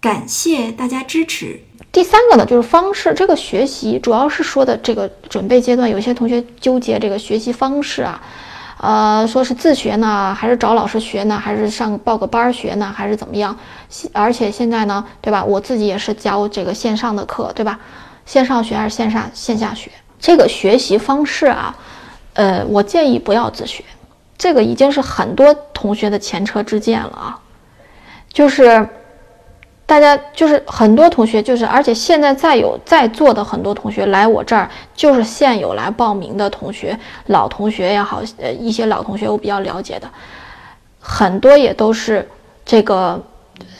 感谢大家支持。第三个呢，就是方式。这个学习主要是说的这个准备阶段，有些同学纠结这个学习方式啊，呃，说是自学呢，还是找老师学呢，还是上报个班学呢，还是怎么样？而且现在呢，对吧？我自己也是教这个线上的课，对吧？线上学还是线上线下学？这个学习方式啊，呃，我建议不要自学。这个已经是很多同学的前车之鉴了啊，就是。大家就是很多同学，就是而且现在再有在座的很多同学来我这儿，就是现有来报名的同学，老同学也好，呃，一些老同学我比较了解的，很多也都是这个，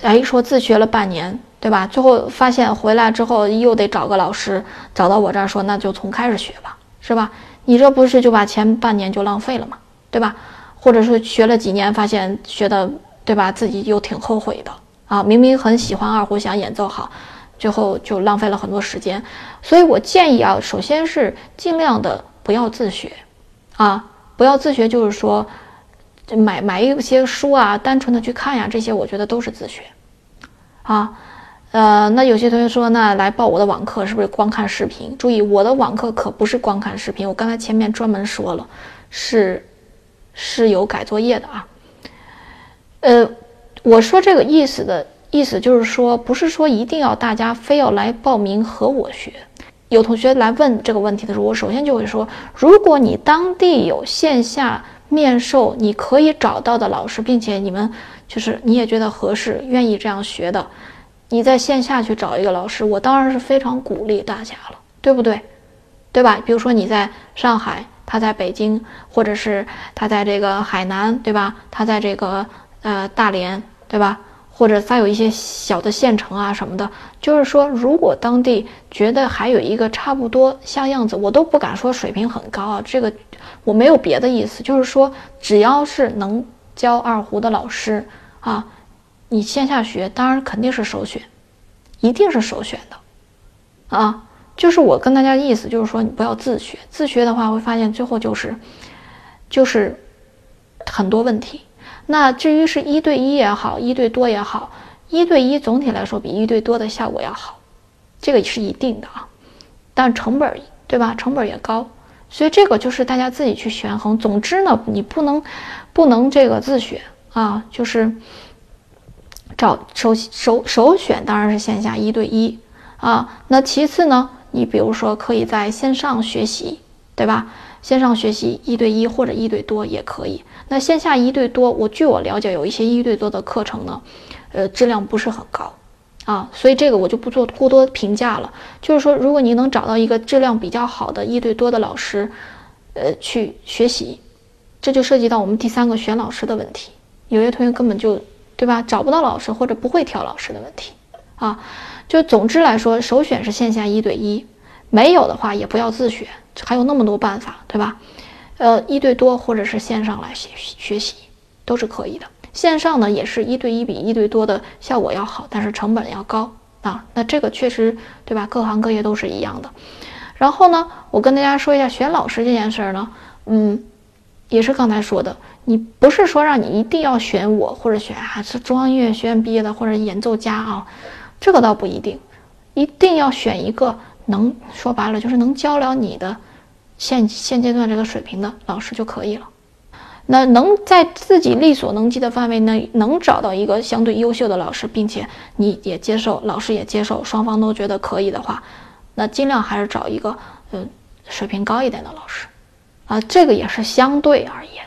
哎，说自学了半年，对吧？最后发现回来之后又得找个老师，找到我这儿说那就从开始学吧，是吧？你这不是就把前半年就浪费了吗？对吧？或者说学了几年，发现学的，对吧？自己又挺后悔的。啊，明明很喜欢二胡，想演奏好，最后就浪费了很多时间。所以我建议啊，首先是尽量的不要自学，啊，不要自学，就是说买买一些书啊，单纯的去看呀，这些我觉得都是自学。啊，呃，那有些同学说，那来报我的网课是不是光看视频？注意，我的网课可不是光看视频，我刚才前面专门说了，是是有改作业的啊，呃。我说这个意思的意思就是说，不是说一定要大家非要来报名和我学。有同学来问这个问题的时候，我首先就会说，如果你当地有线下面授，你可以找到的老师，并且你们就是你也觉得合适，愿意这样学的，你在线下去找一个老师，我当然是非常鼓励大家了，对不对？对吧？比如说你在上海，他在北京，或者是他在这个海南，对吧？他在这个。呃，大连对吧？或者再有一些小的县城啊什么的，就是说，如果当地觉得还有一个差不多像样子，我都不敢说水平很高啊。这个我没有别的意思，就是说，只要是能教二胡的老师啊，你线下学当然肯定是首选，一定是首选的啊。就是我跟大家的意思就是说，你不要自学，自学的话会发现最后就是就是很多问题。那至于是一对一也好，一对多也好，一对一总体来说比一对多的效果要好，这个是一定的啊。但成本对吧？成本也高，所以这个就是大家自己去权衡。总之呢，你不能不能这个自学啊，就是找首首首选当然是线下一对一啊。那其次呢，你比如说可以在线上学习，对吧？线上学习一对一或者一对多也可以。那线下一对多，我据我了解，有一些一对多的课程呢，呃，质量不是很高，啊，所以这个我就不做过多评价了。就是说，如果你能找到一个质量比较好的一对多的老师，呃，去学习，这就涉及到我们第三个选老师的问题。有些同学根本就，对吧，找不到老师或者不会挑老师的问题，啊，就总之来说，首选是线下一对一，没有的话也不要自学。还有那么多办法，对吧？呃，一对多或者是线上来学学习都是可以的。线上呢也是一对一比一对多的效果要好，但是成本要高啊。那这个确实对吧？各行各业都是一样的。然后呢，我跟大家说一下选老师这件事儿呢，嗯，也是刚才说的，你不是说让你一定要选我或者选啊是中央音乐学院毕业的或者演奏家啊，这个倒不一定，一定要选一个。能说白了就是能教了你的现现阶段这个水平的老师就可以了。那能在自己力所能及的范围内能找到一个相对优秀的老师，并且你也接受，老师也接受，双方都觉得可以的话，那尽量还是找一个嗯水平高一点的老师啊，这个也是相对而言。